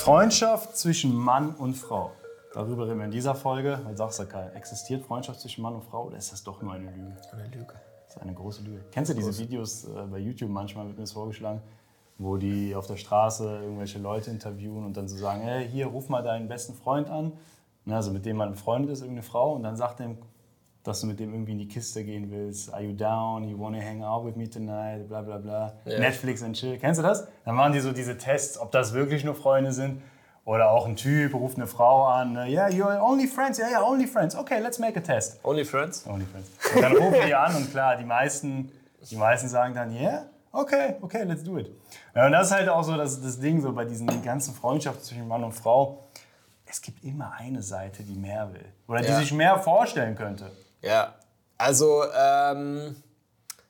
Freundschaft zwischen Mann und Frau. Darüber reden wir in dieser Folge. Weil sagst du, Kai, existiert Freundschaft zwischen Mann und Frau oder ist das doch nur eine Lüge? Eine Lüge. Das ist eine große Lüge. Kennst du diese Videos äh, bei YouTube? Manchmal wird mir das vorgeschlagen, wo die auf der Straße irgendwelche Leute interviewen und dann so sagen: Hey, hier, ruf mal deinen besten Freund an. Ne, also mit dem man befreundet ist, irgendeine Frau. Und dann sagt er, dass du mit dem irgendwie in die Kiste gehen willst. Are you down? You wanna hang out with me tonight? Bla bla bla. Ja. Netflix and chill. Kennst du das? Dann machen die so diese Tests, ob das wirklich nur Freunde sind. Oder auch ein Typ ruft eine Frau an. ne, Yeah, you're only friends. Yeah, yeah, only friends. Okay, let's make a test. Only Friends? Only friends. Und dann rufen die an und klar, die meisten, die meisten sagen dann, yeah, okay, okay, let's do it. Ja, und das ist halt auch so das, das Ding so bei diesen ganzen Freundschaften zwischen Mann und Frau. Es gibt immer eine Seite, die mehr will. Oder die Ja. sich mehr vorstellen könnte. Ja, also, ähm,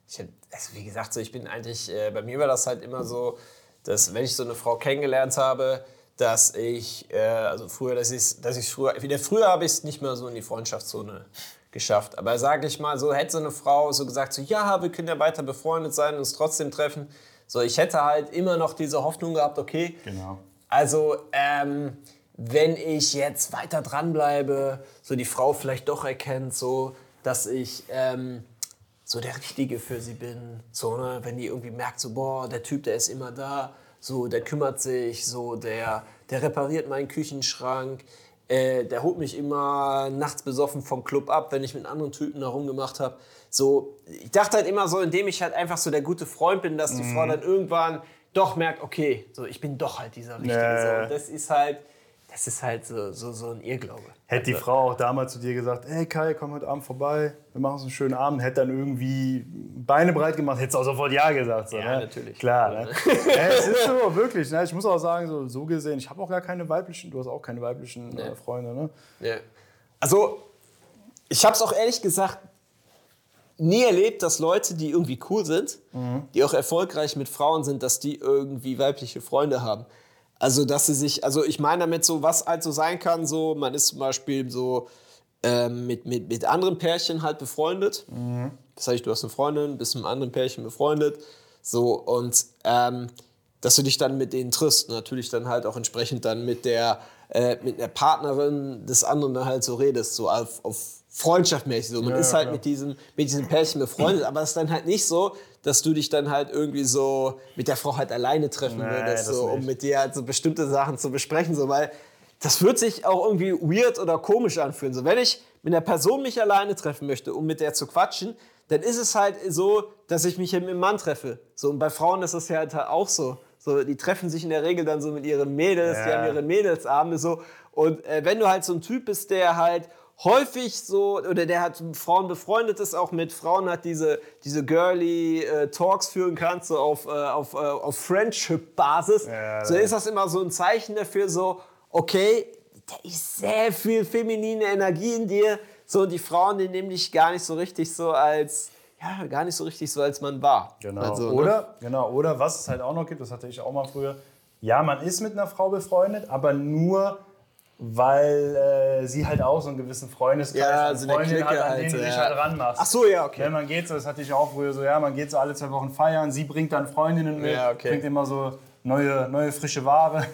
ich also wie gesagt, so, ich bin eigentlich, äh, bei mir war das halt immer so, dass wenn ich so eine Frau kennengelernt habe, dass ich, äh, also früher, dass ich dass ich früher, wieder früher habe ich es nicht mehr so in die Freundschaftszone geschafft. Aber sage ich mal, so hätte so eine Frau so gesagt, so ja, wir können ja weiter befreundet sein und uns trotzdem treffen. So, ich hätte halt immer noch diese Hoffnung gehabt, okay, Genau. also, ähm, wenn ich jetzt weiter dranbleibe, so die Frau vielleicht doch erkennt, so, dass ich ähm, so der Richtige für sie bin. So, ne? Wenn die irgendwie merkt, so, boah, der Typ, der ist immer da, so, der kümmert sich, so, der, der repariert meinen Küchenschrank, äh, der holt mich immer nachts besoffen vom Club ab, wenn ich mit anderen Typen da rumgemacht habe. So, ich dachte halt immer so, indem ich halt einfach so der gute Freund bin, dass die Frau dann irgendwann doch merkt, okay, so ich bin doch halt dieser Richtige. Ja. So. Das ist halt, das ist halt so, so, so ein Irrglaube. Hätte die Also, Frau auch damals zu dir gesagt, ey Kai, komm heute Abend vorbei, wir machen uns einen schönen Abend, hätte dann irgendwie Beine breit gemacht, hättest du auch sofort Ja gesagt. So, Ja, ne? natürlich. Klar, ne? ja, es ist so, wirklich. Ne? Ich muss auch sagen, so, so gesehen, ich habe auch gar keine weiblichen, du hast auch keine weiblichen äh, Freunde, ne? Ja. Also, ich habe es auch ehrlich gesagt nie erlebt, dass Leute, die irgendwie cool sind, die auch erfolgreich mit Frauen sind, dass die irgendwie weibliche Freunde haben. Also, dass sie sich, also ich meine damit so, was halt so sein kann, so, man ist zum Beispiel so ähm, mit, mit, mit anderen Pärchen halt befreundet. Das heißt, du hast eine Freundin, bist mit einem anderen Pärchen befreundet. So, und ähm, dass du dich dann mit denen triffst. Natürlich dann halt auch entsprechend dann mit der, äh, mit der Partnerin des anderen dann halt so redest, so auf, auf freundschaftmäßig. So. Man Ja, ist ja, halt klar. mit diesem, mit diesem Pärchen befreundet, aber es ist dann halt nicht so, dass du dich dann halt irgendwie so mit der Frau halt alleine treffen Nee, würdest, so, um mit dir halt so bestimmte Sachen zu besprechen, so, weil das wird sich auch irgendwie weird oder komisch anfühlen. So, wenn ich mit einer Person mich alleine treffen möchte, um mit der zu quatschen, dann ist es halt so, dass ich mich mit einem Mann treffe. So, und bei Frauen ist das ja halt auch so. So, die treffen sich in der Regel dann so mit ihren Mädels, die Ja. haben ihre Mädelsabende so. Und äh, wenn du halt so ein Typ bist, der halt häufig so, oder der hat Frauen befreundet ist, auch mit Frauen hat diese, diese girly äh, Talks führen kannst, so auf, äh, auf, äh, auf Friendship-Basis, Ja, so ist das immer so ein Zeichen dafür, so, okay, da ist sehr viel feminine Energie in dir. So, die Frauen, die nehmen dich gar nicht so richtig so als, ja, gar nicht so richtig so als man war. Genau. Also, ne? oder, genau. Oder was es halt auch noch gibt, das hatte ich auch mal früher. Ja, man ist mit einer Frau befreundet, aber nur, weil äh, sie halt auch so einen gewissen Freundeskreis Ja, an so eine Freundinnen Clique hat, an denen halt, du dich ja. halt ranmachst. Ach so, ja, okay. Ja, man geht so, das hatte ich auch früher so, ja, man geht so alle zwei Wochen feiern, sie bringt dann Freundinnen mit, Ja, okay. bringt immer so neue, neue frische Ware.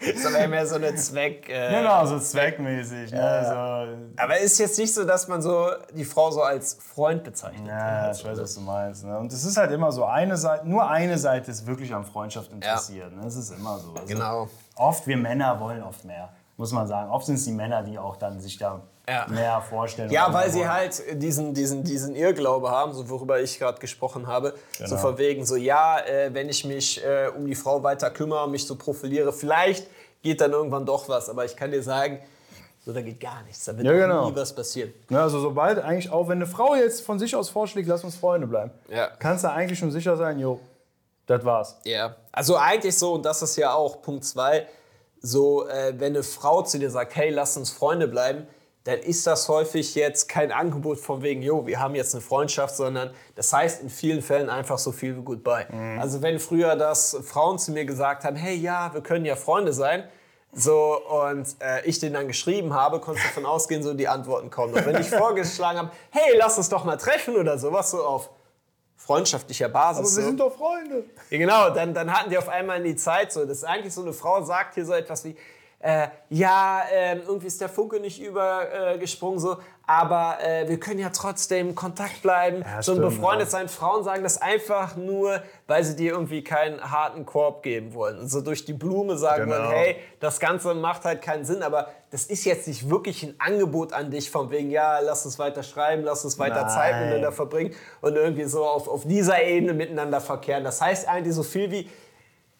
ist aber mehr so eine Zweck. Äh, genau, so zweckmäßig. Ne? So, Aber ist jetzt nicht so, dass man so die Frau so als Freund bezeichnet. Ja, ich weiß, was du meinst. Ne? Und es ist halt immer so, eine Seite, nur eine Seite ist wirklich an Freundschaft interessiert. Ne? Das ist immer so. Also Genau. Oft, wir Männer wollen oft mehr, muss man sagen. Oft sind es die Männer, die auch dann sich da Ja. mehr vorstellen. Ja, weil sie wollen. halt diesen, diesen, diesen Irrglaube haben, so worüber ich gerade gesprochen habe. So Genau. von wegen, so ja, äh, wenn ich mich äh, um die Frau weiter kümmere, mich so profiliere, vielleicht geht dann irgendwann doch was. Aber ich kann dir sagen, so da geht gar nichts. Da wird Ja, genau. nie was passieren. Ne, also sobald eigentlich auch, wenn eine Frau jetzt von sich aus vorschlägt, lass uns Freunde bleiben, Ja. kannst du eigentlich schon sicher sein, jo, das war's. Ja, also eigentlich so, und das ist ja auch Punkt zwei, so, äh, wenn eine Frau zu dir sagt, hey, lass uns Freunde bleiben, dann ist das häufig jetzt kein Angebot von wegen, jo, wir haben jetzt eine Freundschaft, sondern das heißt in vielen Fällen einfach so viel wie goodbye. Also wenn früher das Frauen zu mir gesagt haben, hey, ja, wir können ja Freunde sein, so, und äh, ich den dann geschrieben habe, konntest du davon ausgehen, so die Antworten kommen. Und wenn ich vorgeschlagen habe, hey, lass uns doch mal treffen oder sowas, so auf, freundschaftlicher Basis. Aber wir so. sind doch Freunde. Ja, genau, dann, dann hatten die auf einmal die Zeit so. Das ist eigentlich so eine Frau sagt hier so etwas wie, äh, ja, ähm, irgendwie ist der Funke nicht übergesprungen, so, aber äh, wir können ja trotzdem in Kontakt bleiben, Ja, so ein stimmt, befreundet sein. Frauen sagen das einfach nur, weil sie dir irgendwie keinen harten Korb geben wollen. Und so durch die Blume sagen Genau. wollen, hey, das Ganze macht halt keinen Sinn, aber das ist jetzt nicht wirklich ein Angebot an dich, von wegen, ja, lass uns weiter schreiben, lass uns weiter Zeit Nein. miteinander verbringen und irgendwie so auf, auf dieser Ebene miteinander verkehren. Das heißt eigentlich so viel wie,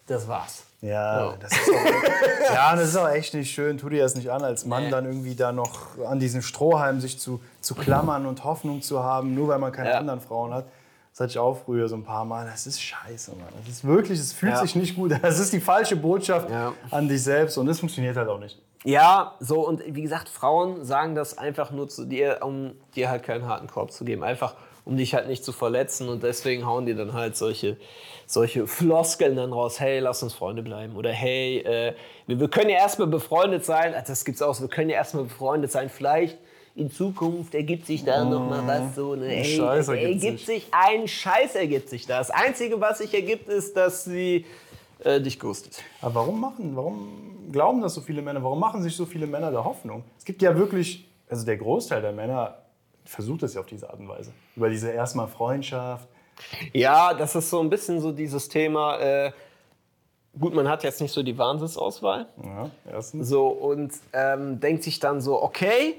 das war's. Ja, Ja. das ist auch, ja, das ist auch echt nicht schön. Tu dir das nicht an, als Mann Nee. dann irgendwie da noch an diesen Strohhalm sich zu, zu klammern und Hoffnung zu haben, nur weil man keine Ja. anderen Frauen hat. Das hatte ich auch früher so ein paar Mal. Das ist scheiße, Mann. Das ist wirklich, es fühlt Ja. sich nicht gut. an. Das ist die falsche Botschaft Ja. an dich selbst und das funktioniert halt auch nicht. Ja, so und wie gesagt, Frauen sagen das einfach nur zu dir, um dir halt keinen harten Korb zu geben. Einfach, um dich halt nicht zu verletzen und deswegen hauen die dann halt solche, solche Floskeln dann raus. Hey, lass uns Freunde bleiben. Oder hey, äh, wir, wir können ja erstmal befreundet sein. Ah, Das gibt's auch so. Wir können ja erstmal befreundet sein. Vielleicht in Zukunft ergibt sich da noch mal was so. Ne? Ey, Scheiß ergibt ergibt sich. sich. Ein Scheiß ergibt sich da. Das Einzige, was sich ergibt, ist, dass sie äh, dich ghostet. Aber warum machen, warum glauben das so viele Männer? Warum machen sich so viele Männer da Hoffnung? Es gibt ja wirklich, also der Großteil der Männer versucht es ja auf diese Art und Weise. Über diese erstmal Freundschaft. Ja, das ist so ein bisschen so dieses Thema. Äh, gut, man hat jetzt nicht so die Wahnsinnsauswahl. Ja, erstens. So und ähm, denkt sich dann so, okay,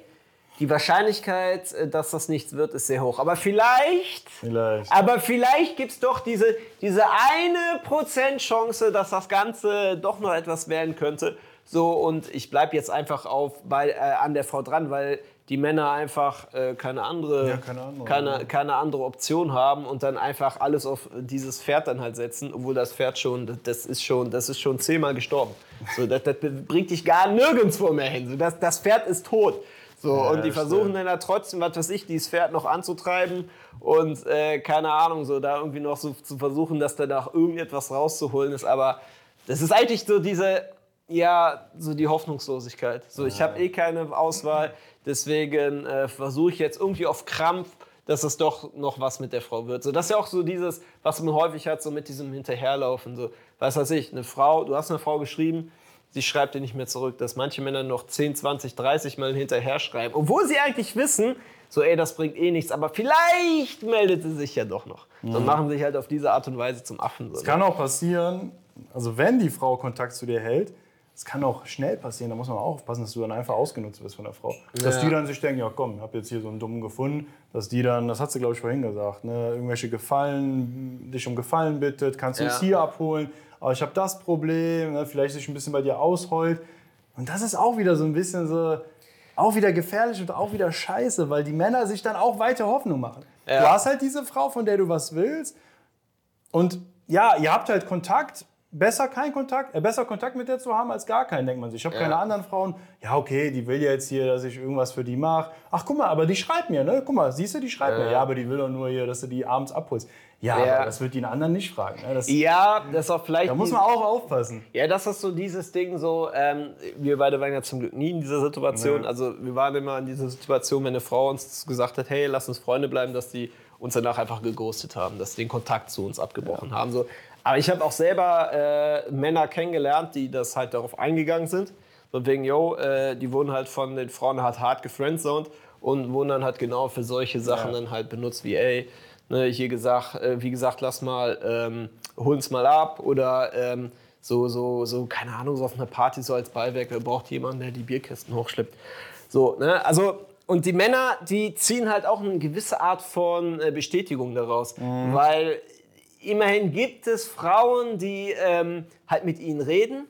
die Wahrscheinlichkeit, äh, dass das nichts wird, ist sehr hoch. Aber vielleicht, Vielleicht. aber vielleicht gibt es doch diese, diese eine Prozent Chance, dass das Ganze doch noch etwas werden könnte. So, und ich bleibe jetzt einfach auf, bei, äh, an der Frau dran, weil die Männer einfach äh, keine, andere, Ja, keine andere, keine, keine andere Option haben und dann einfach alles auf dieses Pferd dann halt setzen, obwohl das Pferd schon, das- ist schon, das ist schon zehnmal gestorben. So, das, das bringt dich gar nirgendwo mehr hin. So, das, das Pferd ist tot. So, Ja, und die versuchen dann da trotzdem, was weiß ich, dieses Pferd noch anzutreiben und äh, keine Ahnung, so da irgendwie noch so zu versuchen, dass da noch irgendetwas rauszuholen ist. Aber das ist eigentlich so diese, ja, so die Hoffnungslosigkeit. So, ich habe eh keine Auswahl, deswegen äh, versuche ich jetzt irgendwie auf Krampf, dass es doch noch was mit der Frau wird. So, das ist ja auch so dieses, was man häufig hat, so mit diesem Hinterherlaufen. So, was weiß ich, eine Frau, du hast eine Frau geschrieben, sie schreibt dir nicht mehr zurück, dass manche Männer noch 10, 20, 30 Mal hinterher schreiben, obwohl sie eigentlich wissen, so ey, das bringt eh nichts, aber vielleicht meldet sie sich ja doch noch. Und machen sich halt auf diese Art und Weise zum Affen. So, Es ne? kann auch passieren, also wenn die Frau Kontakt zu dir hält, es kann auch schnell passieren, da muss man auch aufpassen, dass du dann einfach ausgenutzt wirst von der Frau. Dass Ja. die dann sich denken, ja komm, ich habe jetzt hier so einen Dummen gefunden, dass die dann, das hat sie glaube ich vorhin gesagt, ne, irgendwelche Gefallen, dich um Gefallen bittet, kannst du Ja. uns hier abholen, aber ich habe das Problem, ne, vielleicht sich ein bisschen bei dir ausheult. Und das ist auch wieder so ein bisschen so, auch wieder gefährlich und auch wieder scheiße, weil die Männer sich dann auch weiter Hoffnung machen. Ja. Du hast halt diese Frau, von der du was willst, und ja, ihr habt halt Kontakt. Besser kein Kontakt, äh, besser Kontakt mit der zu haben als gar keinen, denkt man sich. Ich habe keine anderen Frauen. Ja, okay, die will ja jetzt hier, dass ich irgendwas für die mache. Ach, guck mal, aber die schreibt mir, ne? Guck mal, siehst du, die schreibt mir. Ja, aber die will doch nur hier, dass du die abends abholst. Ja, Ja. das wird die einen anderen nicht fragen. Ne? Das, Ja, das ist auch vielleicht. da muss man auch aufpassen. Ja, das ist so dieses Ding so, ähm, wir beide waren ja zum Glück nie in dieser Situation. Also wir waren immer in dieser Situation, wenn eine Frau uns gesagt hat, hey, lass uns Freunde bleiben, dass die uns danach einfach geghostet haben, dass die den Kontakt zu uns abgebrochen haben. So. Aber ich habe auch selber äh, Männer kennengelernt, die das halt darauf eingegangen sind. Von wegen, yo, äh, die wurden halt von den Frauen halt hart gefriendzoned und wurden dann halt genau für solche Sachen Ja. dann halt benutzt, wie, ey, ne, hier gesagt, äh, wie gesagt, lass mal, ähm, hol uns mal ab oder ähm, so, so, so, keine Ahnung, so auf einer Party so als Beiwerk, wer braucht jemanden, der die Bierkisten hochschleppt. So, ne, also, und die Männer, die ziehen halt auch eine gewisse Art von äh, Bestätigung daraus, weil immerhin gibt es Frauen, die ähm, halt mit ihnen reden,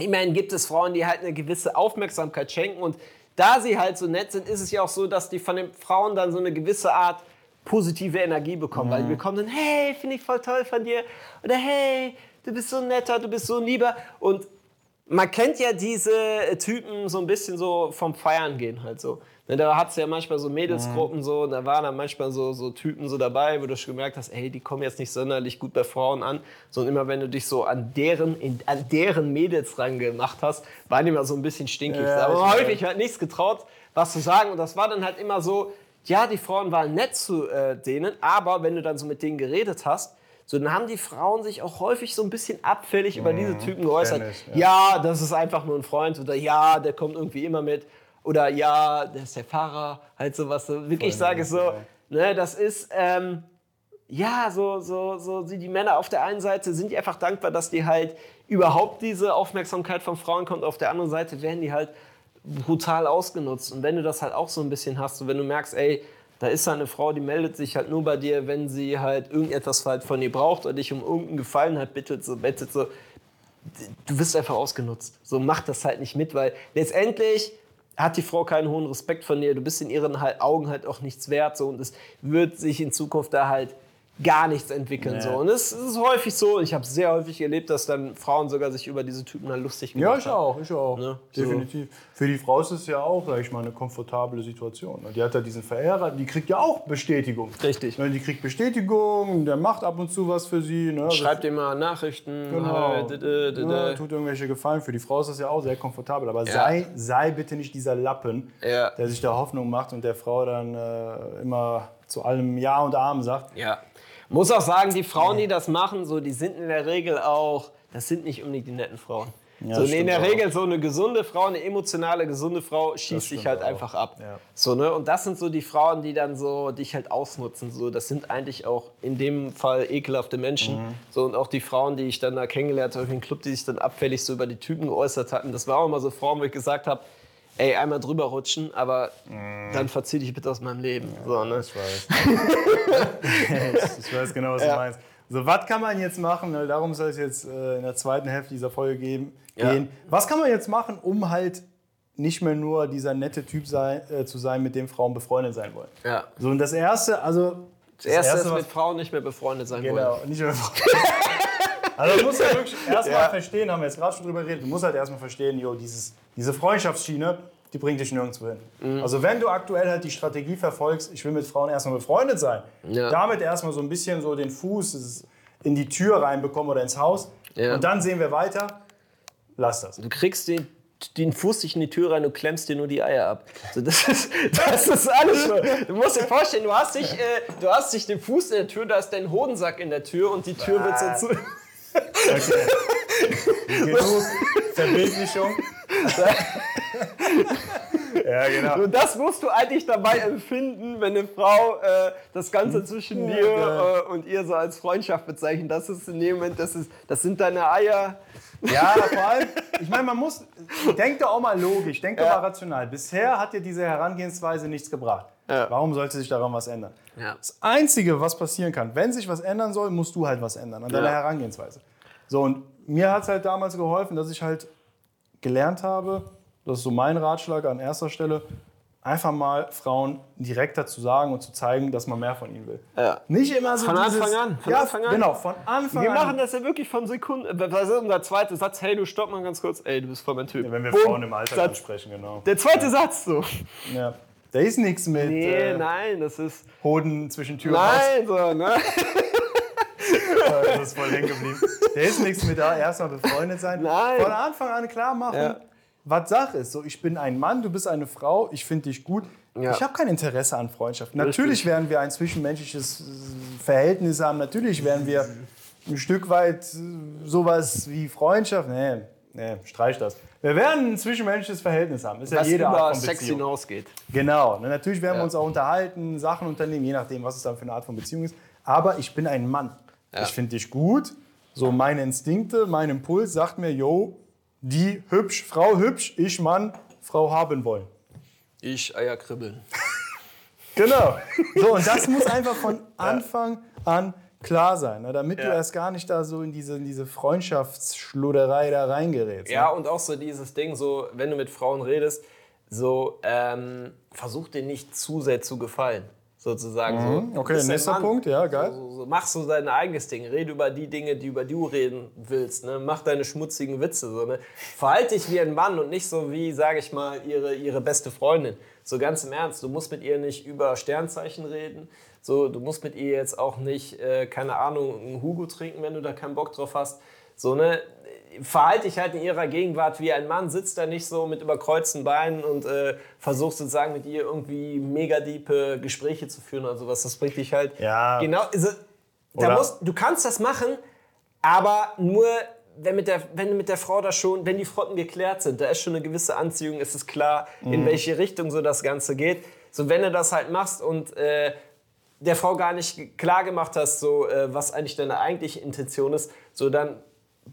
Immerhin gibt es Frauen, die halt eine gewisse Aufmerksamkeit schenken. Und da sie halt so nett sind, ist es ja auch so, dass die von den Frauen dann so eine gewisse Art positive Energie bekommen, weil die bekommen dann, hey, finde ich voll toll von dir. Oder hey, du bist so netter, du bist so lieber. Und man kennt ja diese Typen so ein bisschen so vom Feiern gehen halt so. Ne, Da hat es ja manchmal so Mädelsgruppen so, und da waren dann manchmal so, so Typen so dabei, wo du schon gemerkt hast, ey, die kommen jetzt nicht sonderlich gut bei Frauen an. So, und immer wenn du dich so an deren, in, an deren Mädels rangemacht hast, waren die immer so ein bisschen stinkig. Ja, Aber häufig halt nichts getraut, was zu sagen. Und das war dann halt immer so, ja, die Frauen waren nett zu äh, denen, aber wenn du dann so mit denen geredet hast, so, dann haben die Frauen sich auch häufig so ein bisschen abfällig über diese Typen geäußert. ich, ja. das ist einfach nur ein Freund oder ja, der kommt irgendwie immer mit oder ja, der ist der Fahrer, halt sowas. So, wirklich sage ich so, ja. ne, das ist, ähm, ja, so, so, so die die Männer auf der einen Seite sind die einfach dankbar, dass die halt überhaupt diese Aufmerksamkeit von Frauen kommt. Auf der anderen Seite werden die halt brutal ausgenutzt. Und wenn du das halt auch so ein bisschen hast, so wenn du merkst, ey, da ist eine Frau, die meldet sich halt nur bei dir, wenn sie halt irgendetwas halt von dir braucht oder dich um irgendeinen Gefallen halt bittet, so bettet, so, du wirst einfach ausgenutzt. So mach das halt nicht mit, weil letztendlich hat die Frau keinen hohen Respekt von dir. Du bist in ihren halt Augen halt auch nichts wert. So, und es wird sich in Zukunft da halt gar nichts entwickeln. Nee. So. Und es ist häufig so, ich habe sehr häufig erlebt, dass dann Frauen sogar sich über diese Typen halt lustig gemacht Ja, ich haben. auch, ich auch. Ne? So. Definitiv. Für die Frau ist es ja auch, sag ich mal, eine komfortable Situation. Die hat ja diesen Verehrer, die kriegt ja auch Bestätigung. Richtig. Ne, Die kriegt Bestätigung, der macht ab und zu was für sie. Ne? Schreibt dir mal Nachrichten. Genau. Dä, dä, dä, Ja, tut irgendwelche Gefallen. Für die Frau ist das ja auch sehr komfortabel. Aber Ja. sei, sei bitte nicht dieser Lappen, Ja. der sich da Hoffnung macht und der Frau dann äh, immer zu allem Ja und Arm sagt. Ja. Muss auch sagen, die Frauen, die das machen, so, die sind in der Regel auch, das sind nicht unbedingt die netten Frauen. Ja, so, nee, in der auch. Regel so eine gesunde Frau, eine emotionale, gesunde Frau schießt sich halt auch. einfach ab. Ja. So, ne? Und das sind so die Frauen, die dann so dich halt ausnutzen. So, das sind eigentlich auch in dem Fall ekelhafte Menschen. Mhm. So, und auch die Frauen, die ich dann da kennengelernt habe im Club, die sich dann abfällig so über die Typen geäußert hatten, das waren auch immer so Frauen, wo ich gesagt habe, ey, einmal drüber rutschen, aber dann verzieh dich bitte aus meinem Leben. So, ne? Ich weiß. ich, ich weiß genau, was Ja. du meinst. So, was kann man jetzt machen? Darum soll es jetzt äh, in der zweiten Hälfte dieser Folge geben, Ja. gehen. Was kann man jetzt machen, um halt nicht mehr nur dieser nette Typ sein, äh, zu sein, mit dem Frauen befreundet sein wollen? Ja. So, und das Erste, also... Das Das erste ist mit Frauen nicht mehr befreundet sein wollen. Genau, nicht mehr Also du musst ja wirklich erstmal verstehen, haben wir jetzt gerade schon drüber geredet, du musst halt erstmal verstehen, jo, dieses, diese Freundschaftsschiene, die bringt dich nirgendwo hin. Mhm. Also wenn du aktuell halt die Strategie verfolgst, ich will mit Frauen erstmal befreundet sein, Ja. damit erstmal so ein bisschen so den Fuß in die Tür reinbekommen oder ins Haus Ja. und dann sehen wir weiter, lass das. Du kriegst den, den Fuß nicht in die Tür rein, du klemmst dir nur die Eier ab. So, das, ist, das ist alles so. Du musst dir vorstellen, du hast, dich, äh, du hast dich den Fuß in der Tür, da ist dein Hodensack in der Tür und die Tür wird so zu. Genug Verbildlichung. ja, genau. Und das musst du eigentlich dabei empfinden, wenn eine Frau äh, das Ganze zwischen Ja, dir äh, und ihr so als Freundschaft bezeichnet. Das ist in dem Moment, das, ist, das sind deine Eier. Ja, vor allem, ich meine, man muss, denk doch auch mal logisch, denk doch mal rational. Bisher hat dir diese Herangehensweise nichts gebracht. Ja. Warum sollte sich daran was ändern? Ja. Das Einzige, was passieren kann, wenn sich was ändern soll, musst du halt was ändern an deiner Ja. Herangehensweise. So, und mir hat es halt damals geholfen, dass ich halt gelernt habe, das ist so mein Ratschlag an erster Stelle, einfach mal Frauen direkter zu sagen und zu zeigen, dass man mehr von ihnen will. Ja. Nicht immer so Von dieses, Anfang an, von ja, Anfang an. Genau, von Anfang Wir an. machen das ja wirklich von Sekunden. Was ist unser zweiter Satz? Hey, du stopp mal ganz kurz. Ey, du bist voll mein Typ. Wenn wir Bumm, Frauen im Alltag Satz. ansprechen, genau. Der zweite Satz so. Ja. Da ist nichts mit Nee, äh, nein, das ist. Hoden zwischen Tür und Haus. Nein, so, ne? Das ist voll hängen geblieben. Da ist nichts mit da erstmal befreundet sein. Nein. Von Anfang an klar machen, Ja. was Sache ist. So, ich bin ein Mann, du bist eine Frau, ich finde dich gut. Ja. Ich habe kein Interesse an Freundschaft. Natürlich werden wir ein zwischenmenschliches äh, Verhältnis haben. Natürlich werden wir ein Stück weit äh, sowas wie Freundschaft. Nee, nee, streich das. Wir werden ein zwischenmenschliches Verhältnis haben. Ist ja Was jede über Art von Sex Beziehung. hinausgeht. Genau. Natürlich werden wir Ja. uns auch unterhalten, Sachen unternehmen, je nachdem, was es dann für eine Art von Beziehung ist. Aber ich bin ein Mann. Ja. Ich finde dich gut. So meine Instinkte, mein Impuls sagt mir, yo, die hübsch, Frau hübsch, ich Mann, Frau haben wollen. Ich Eier kribbeln. Genau. So, und das muss einfach von Anfang an klar sein, ne, damit du Ja. erst gar nicht da so in diese, in diese Freundschaftsschludderei da reingerätst. Ja, Ne? und auch so dieses Ding, so, wenn du mit Frauen redest, so, ähm, versuch dir nicht zu sehr zu gefallen. Sozusagen. So. Mhm. Okay, Du bist ein nächster Mann. Punkt, ja, geil. So, so, so, mach so dein eigenes Ding. Rede über die Dinge, die über du reden willst. Ne? Mach deine schmutzigen Witze. So, ne? Verhalte dich wie ein Mann und nicht so wie, sage ich mal, ihre, ihre beste Freundin. So ganz im Ernst. Du musst mit ihr nicht über Sternzeichen reden. So, du musst mit ihr jetzt auch nicht, äh, keine Ahnung, einen Hugo trinken, wenn du da keinen Bock drauf hast. So, ne? verhalte dich halt in ihrer Gegenwart wie ein Mann, sitzt da nicht so mit überkreuzten Beinen und äh, versuchst sozusagen mit ihr irgendwie mega diepe Gespräche zu führen oder sowas. Das bringt dich halt Ja. genau. Also, da musst, du kannst das machen, aber nur wenn mit, der, wenn mit der Frau da schon, wenn die Fronten geklärt sind, da ist schon eine gewisse Anziehung, ist es klar, Mhm. in welche Richtung so das Ganze geht. So, wenn du das halt machst und äh, der Frau gar nicht klar gemacht hast, so, äh, was eigentlich deine eigentliche Intention ist, so dann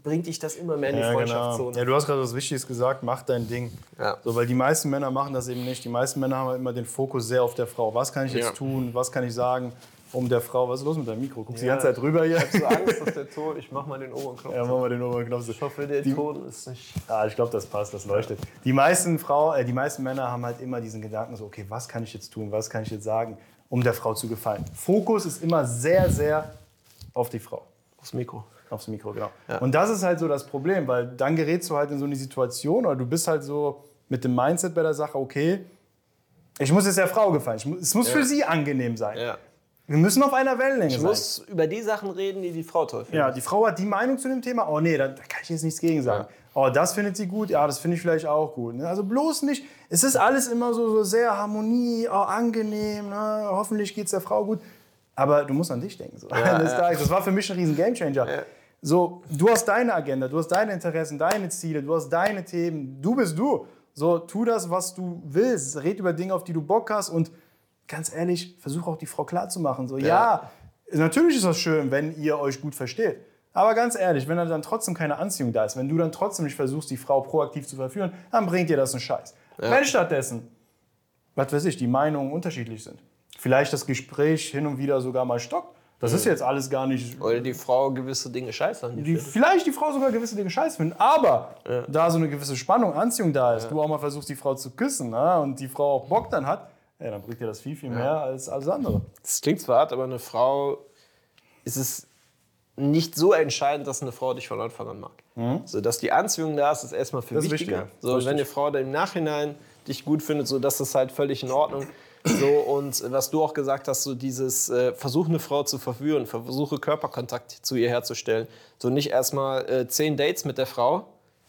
bringt dich das immer mehr in die Ja, genau. Freundschaftszone. Ja, du hast gerade was Wichtiges gesagt, mach dein Ding. Ja. So, weil die meisten Männer machen das eben nicht. Die meisten Männer haben halt immer den Fokus sehr auf der Frau. Was kann ich jetzt Ja. tun? Was kann ich sagen, um der Frau. Was ist los mit deinem Mikro? Guckst die Ja. ganze Zeit rüber hier? so Angst, dass der Ton, ich mach mal den oberen Knopf. Ja, machen wir den oberen Knopf. Ich hoffe, der Die- Ton ist nicht. Ja, ich glaube, das passt, das leuchtet. Die meisten, Frau, äh, die meisten Männer haben halt immer diesen Gedanken so, okay, was kann ich jetzt tun, was kann ich jetzt sagen, um der Frau zu gefallen. Fokus ist immer sehr, sehr auf die Frau. Aufs Mikro. Aufs Mikro, genau. Und das ist halt so das Problem, weil dann gerätst du halt in so eine Situation oder du bist halt so mit dem Mindset bei der Sache, okay, ich muss jetzt der Frau gefallen. Ich muss, es muss für sie angenehm sein. Ja. Wir müssen auf einer Wellenlänge Ich sein. muss über die Sachen reden, die die Frau toll findet. Ja, die Frau hat die Meinung zu dem Thema. Oh nee, da, da kann ich jetzt nichts gegen sagen. Oh, das findet sie gut. Ja, das finde ich vielleicht auch gut. Ne? Also bloß nicht. Es ist alles immer so, so sehr Harmonie, oh, angenehm. Ne? Hoffentlich geht es der Frau gut. Aber du musst an dich denken. So. Eines Tages. Das war für mich ein riesen Gamechanger. So, du hast deine Agenda, du hast deine Interessen, deine Ziele, du hast deine Themen. Du bist du. So, tu das, was du willst. Red über Dinge, auf die du Bock hast und ganz ehrlich, versuch auch die Frau klarzumachen. So, ja. natürlich ist das schön, wenn ihr euch gut versteht. Aber ganz ehrlich, wenn dann trotzdem keine Anziehung da ist, wenn du dann trotzdem nicht versuchst, die Frau proaktiv zu verführen, dann bringt dir das einen Scheiß. Wenn stattdessen, was weiß ich, die Meinungen unterschiedlich sind, vielleicht das Gespräch hin und wieder sogar mal stockt, das ist jetzt alles gar nicht Oder die Frau gewisse Dinge scheiße dir die, findet. vielleicht die Frau sogar gewisse Dinge scheiße finden, aber da so eine gewisse Spannung, Anziehung da ist, du auch mal versuchst, die Frau zu küssen ne, und die Frau auch Bock dann hat, ja, dann bringt dir das viel, viel mehr als alles andere. Das klingt zwar hart, aber eine Frau ist es nicht so entscheidend, dass eine Frau dich von Anfang an mag. So, dass die Anziehung da ist, ist erstmal viel ist wichtiger. wichtiger. So, wenn eine Frau dann im Nachhinein dich gut findet, so, das ist halt völlig in Ordnung. So, und was du auch gesagt hast, so dieses äh, Versuch, eine Frau zu verführen, versuche Körperkontakt zu ihr herzustellen. So nicht erstmal äh, zehn Dates mit der Frau,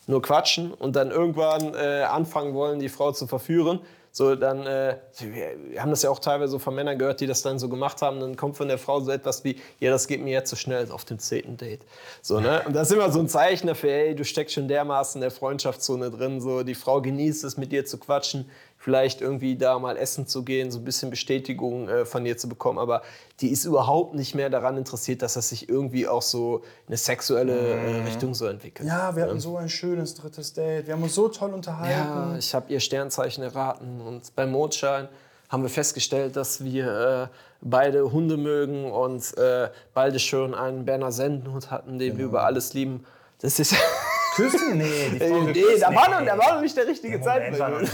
nur quatschen und dann irgendwann äh, anfangen wollen, die Frau zu verführen. So, dann, äh, wir, haben das ja auch teilweise von Männern gehört, die das dann so gemacht haben. Dann kommt von der Frau so etwas wie, ja, das geht mir jetzt so schnell auf dem zehnten Date. So, ne? Und das ist immer so ein Zeichen dafür, ey, du steckst schon dermaßen in der Freundschaftszone drin. So, die Frau genießt es, mit dir zu quatschen, vielleicht irgendwie da mal essen zu gehen, so ein bisschen Bestätigung äh, von dir zu bekommen. Aber die ist überhaupt nicht mehr daran interessiert, dass das sich irgendwie auch so in eine sexuelle äh, Richtung so entwickelt. Ja, wir hatten so ein schönes drittes Date, wir haben uns so toll unterhalten. Ja, ich habe ihr Sternzeichen erraten und beim Mondschein haben wir festgestellt, dass wir äh, beide Hunde mögen und äh, beide schon einen Berner Sendenhund hatten, den wir über alles lieben. Das ist Küssen? Nee, die Frau nee, da war, noch, da war noch nicht der richtige Moment, Zeitpunkt.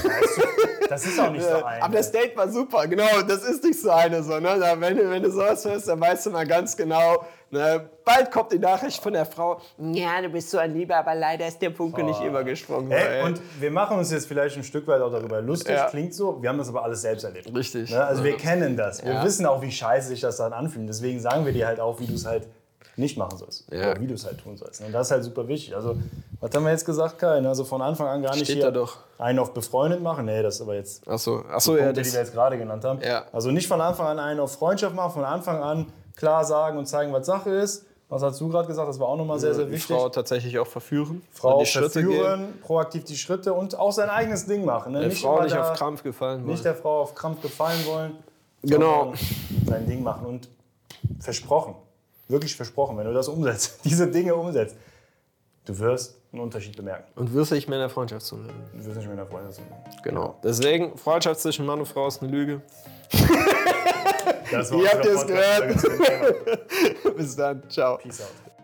Das ist auch nicht so ein. Aber das Date war super, genau, das ist nicht so eine so, ne? Da, wenn, du- wenn du sowas hörst, dann weißt du mal ganz genau, ne? bald kommt die Nachricht von der Frau, ja, du bist so ein Lieber, aber leider ist der Funke nicht übergesprungen. Ey. und wir machen uns jetzt vielleicht ein Stück weit auch darüber lustig, Ja. klingt so. Wir haben das aber alles selbst erlebt. Richtig. Ne? Also wir kennen das. Wir Ja. wissen auch, wie scheiße sich das dann anfühlt. Deswegen sagen wir dir halt auch, wie du es halt nicht machen sollst. Ja. Oder wie du es halt tun sollst. Und das ist halt super wichtig. Also, was haben wir jetzt gesagt, Kai? Also von Anfang an gar nicht Steht hier doch. einen auf befreundet machen. Nee, das ist aber jetzt Achso, achso ja, Punkte, das, die wir jetzt gerade genannt haben. Ja. Also nicht von Anfang an einen auf Freundschaft machen, von Anfang an klar sagen und zeigen, was Sache ist. Was hast du gerade gesagt? Das war auch nochmal sehr, sehr die wichtig. Frau tatsächlich auch verführen. Frau die Schritte gehen. verführen, proaktiv die Schritte und auch sein eigenes Ding machen. Ne? Der nicht Frau nicht auf Krampf gefallen wollen. nicht der Frau auf Krampf gefallen wollen. Genau. Sein Ding machen und versprochen, wirklich versprochen, wenn du das umsetzt, diese Dinge umsetzt, du wirst einen Unterschied bemerken. Und wirst nicht mehr in der Freundschaftszone leben. Du wirst nicht mit deiner Freundin sein. Genau. Deswegen, Freundschaft zwischen Mann und Frau ist eine Lüge. Ihr habt es gehört. Bis dann. Ciao. Peace out.